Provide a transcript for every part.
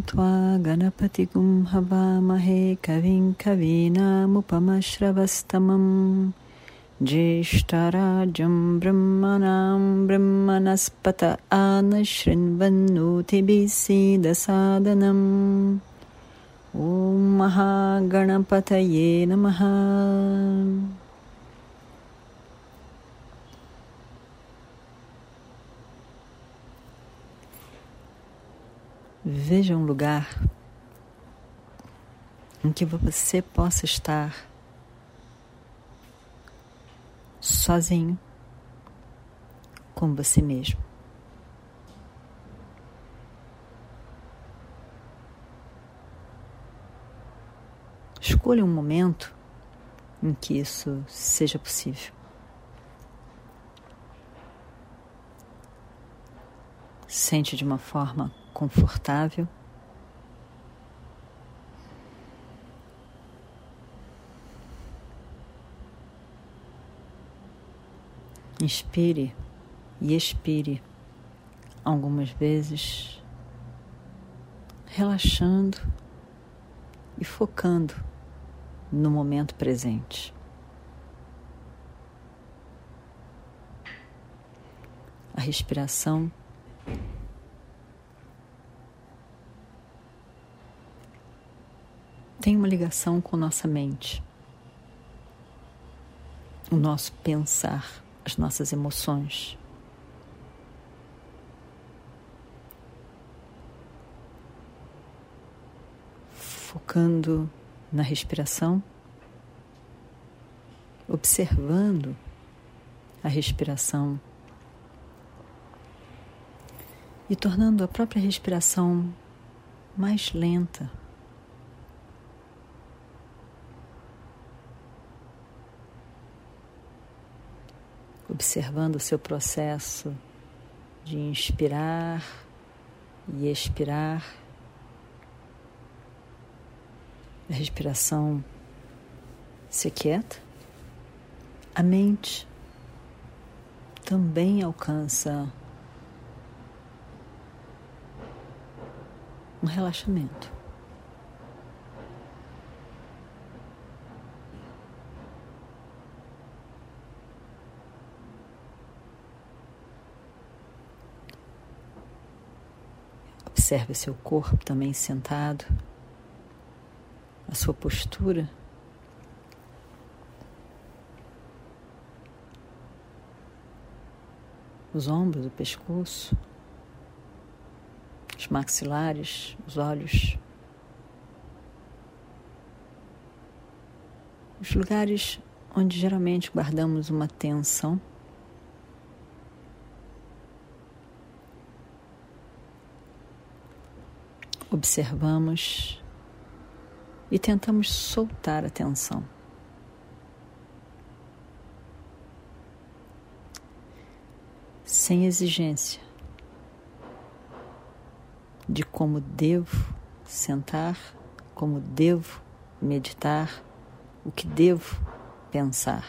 त्वा गणपतिगुं हवामहे कविं कवीनामुपमश्रवस्तमम् ज्येष्ठराजं ब्रह्मणां ब्रह्मनस्पत आनशृण्वन्नूतिभिः सीदसादनम्। ॐ महागणपतये नमः। Veja um lugar em que você possa estar sozinho com você mesmo. Escolha um momento em que isso seja possível. Sente de uma forma confortável. Inspire e expire algumas vezes, relaxando e focando no momento presente. A respiração tem uma ligação com nossa mente, o nosso pensar, as nossas emoções. Focando na respiração, observando a respiração e tornando a própria respiração mais lenta. Observando o seu processo de inspirar e expirar. A respiração se quieta, a mente também alcança um relaxamento. Observe seu corpo também sentado, a sua postura. Os ombros, o pescoço, os maxilares, os olhos. Os lugares onde geralmente guardamos uma tensão. Observamos e tentamos soltar a tensão. Sem exigência de como devo sentar, como devo meditar, o que devo pensar.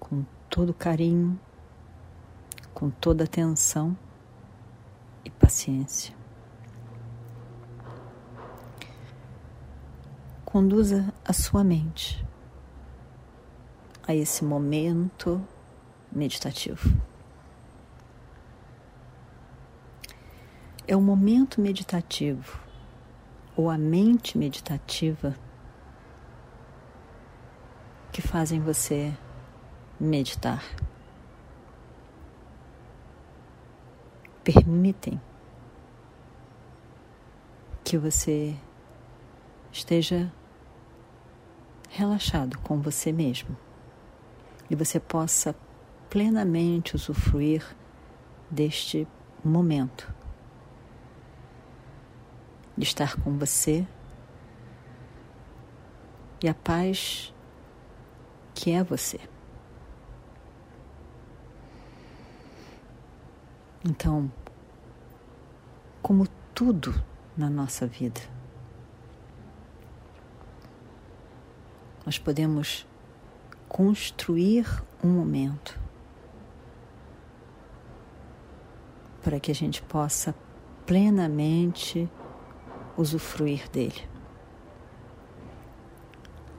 Com todo carinho, com toda atenção e paciência. Conduza a sua mente a esse momento meditativo. É o momento meditativo ou a mente meditativa que fazem você meditar. Permitem que você esteja relaxado com você mesmo e você possa plenamente usufruir deste momento de estar com você e a paz que é você. Então, como tudo na nossa vida, nós podemos construir um momento para que a gente possa plenamente usufruir dele.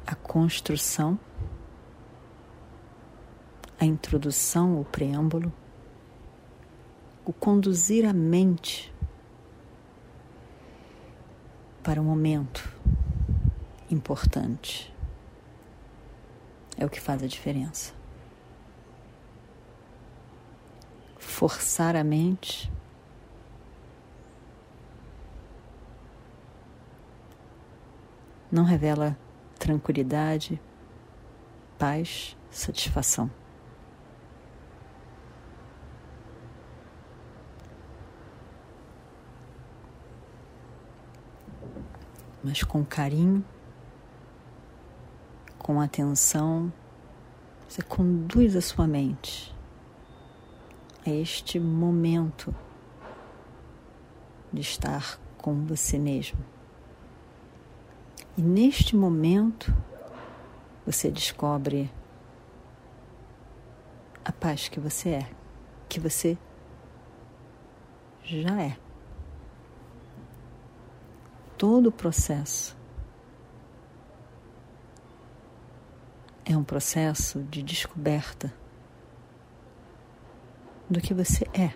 A construção, a introdução, o preâmbulo, o conduzir a mente para um momento importante é o que faz a diferença. Forçar a mente não revela tranquilidade, paz, satisfação. Mas com carinho, com atenção, você conduz a sua mente a este momento de estar com você mesmo. E neste momento, você descobre a paz que você é, que você já é. Todo o processo é um processo de descoberta do que você é.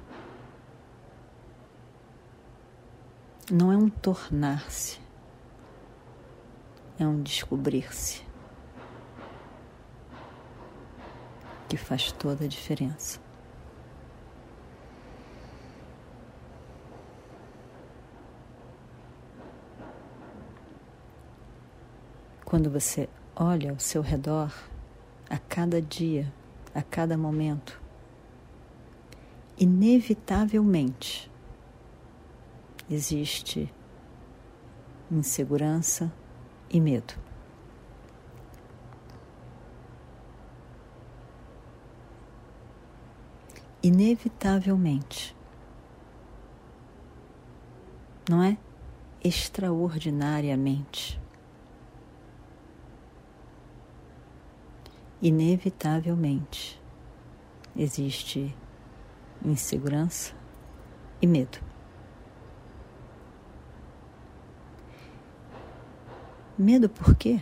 Não é um tornar-se é um descobrir-se que faz toda a diferença. Quando você olha ao seu redor, a cada dia, a cada momento, inevitavelmente existe insegurança, e medo. Inevitavelmente, não é? Extraordinariamente. Inevitavelmente existe insegurança e medo. Medo por quê?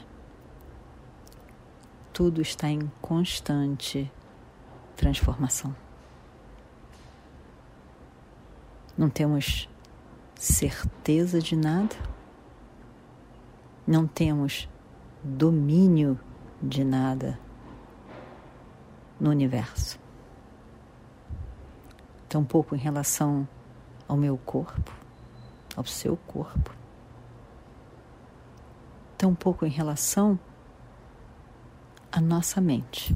Tudo está em constante transformação. Não temos certeza de nada, não temos domínio de nada no universo. Tampouco em relação ao meu corpo, ao seu corpo tão pouco em relação à nossa mente.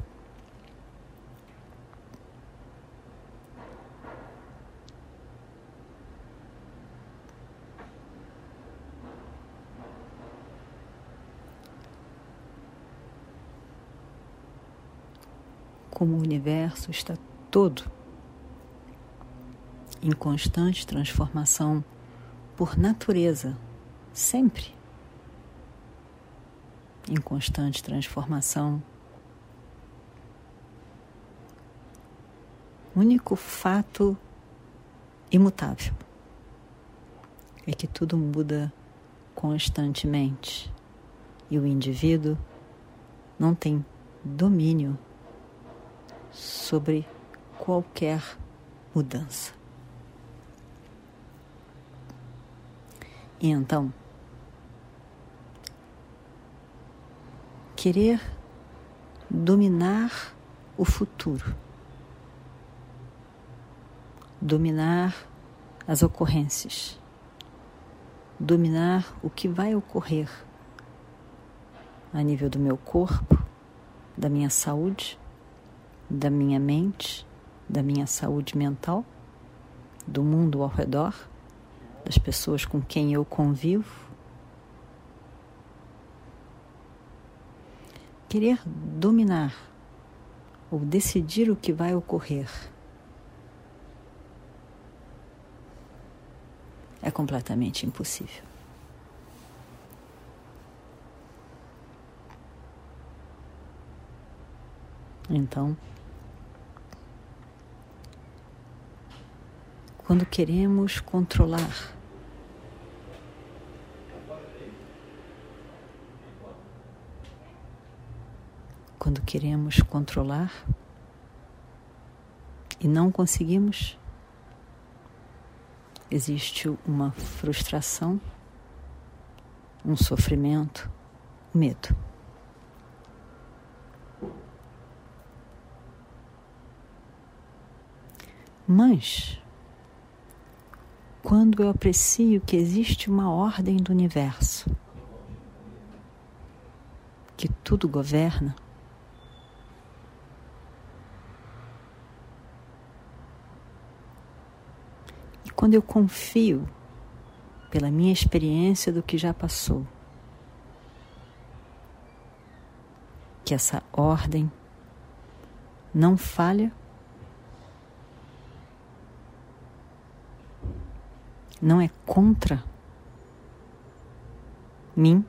Como o universo está todo em constante transformação por natureza, sempre em constante transformação. Único fato imutável é que tudo muda constantemente e o indivíduo não tem domínio sobre qualquer mudança. E então, querer dominar o futuro, dominar as ocorrências, dominar o que vai ocorrer a nível do meu corpo, da minha saúde, da minha mente, da minha saúde mental, do mundo ao redor, das pessoas com quem eu convivo, querer dominar ou decidir o que vai ocorrer é completamente impossível. Então, quando queremos controlar quando queremos controlar e não conseguimos, existe uma frustração, um sofrimento, medo. Mas, quando eu aprecio que existe uma ordem do universo, que tudo governa, quando eu confio pela minha experiência do que já passou, que essa ordem não falha, não é contra mim,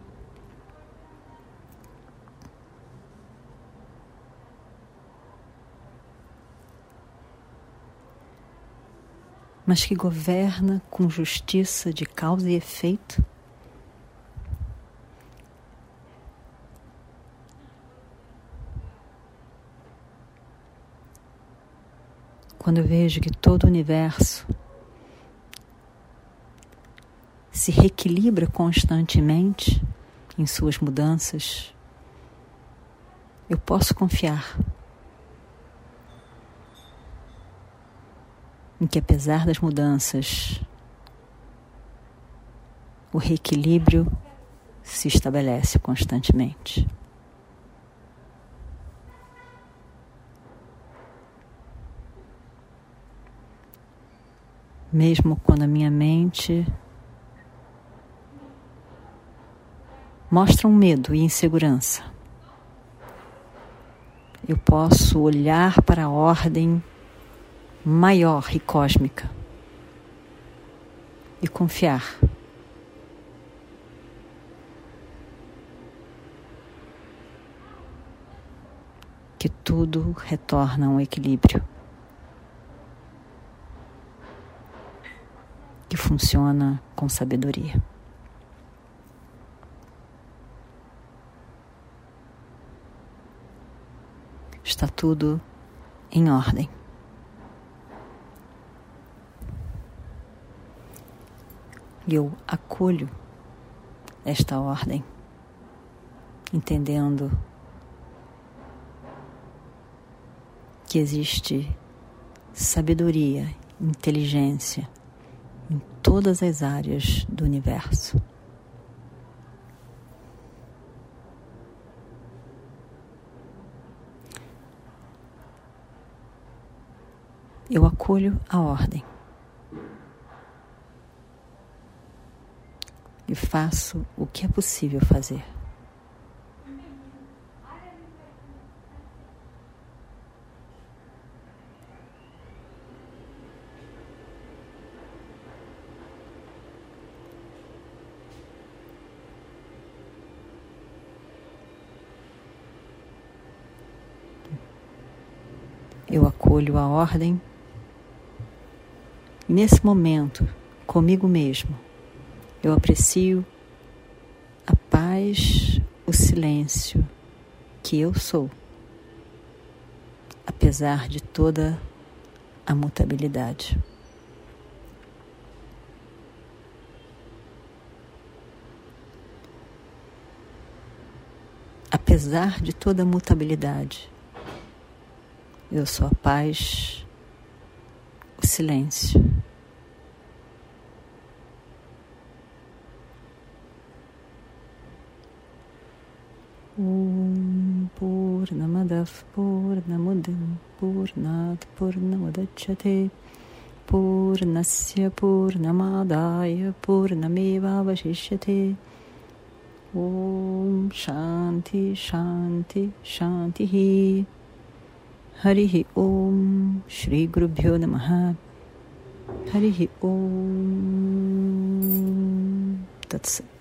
mas que governa com justiça de causa e efeito. Quando eu vejo que todo o universo se reequilibra constantemente em suas mudanças, eu posso confiar em que, apesar das mudanças, o reequilíbrio se estabelece constantemente. Mesmo quando a minha mente mostra um medo e insegurança, eu posso olhar para a ordem maior e cósmica e confiar. Que tudo retorna a um equilíbrio que funciona com sabedoria. Está tudo em ordem. E eu acolho esta ordem, entendendo que existe sabedoria, inteligência em todas as áreas do universo. Eu acolho a ordem. e faço o que é possível fazer. Eu acolho a ordem nesse momento, comigo mesmo, eu aprecio a paz, o silêncio que eu sou, apesar de toda a mutabilidade. Apesar de toda a mutabilidade, eu sou a paz, o silêncio. ॐ पूर्णमदः पूर्णमुदं पूर्णात् पूर्णमुदच्छते पूर्णस्य पूर्णमादाय पूर्णमेवावशिष्यते Om Shanti Shanti Shanti Harihi Om श्रीगुरुभ्यो नमः हरिः ॐ तत्सत्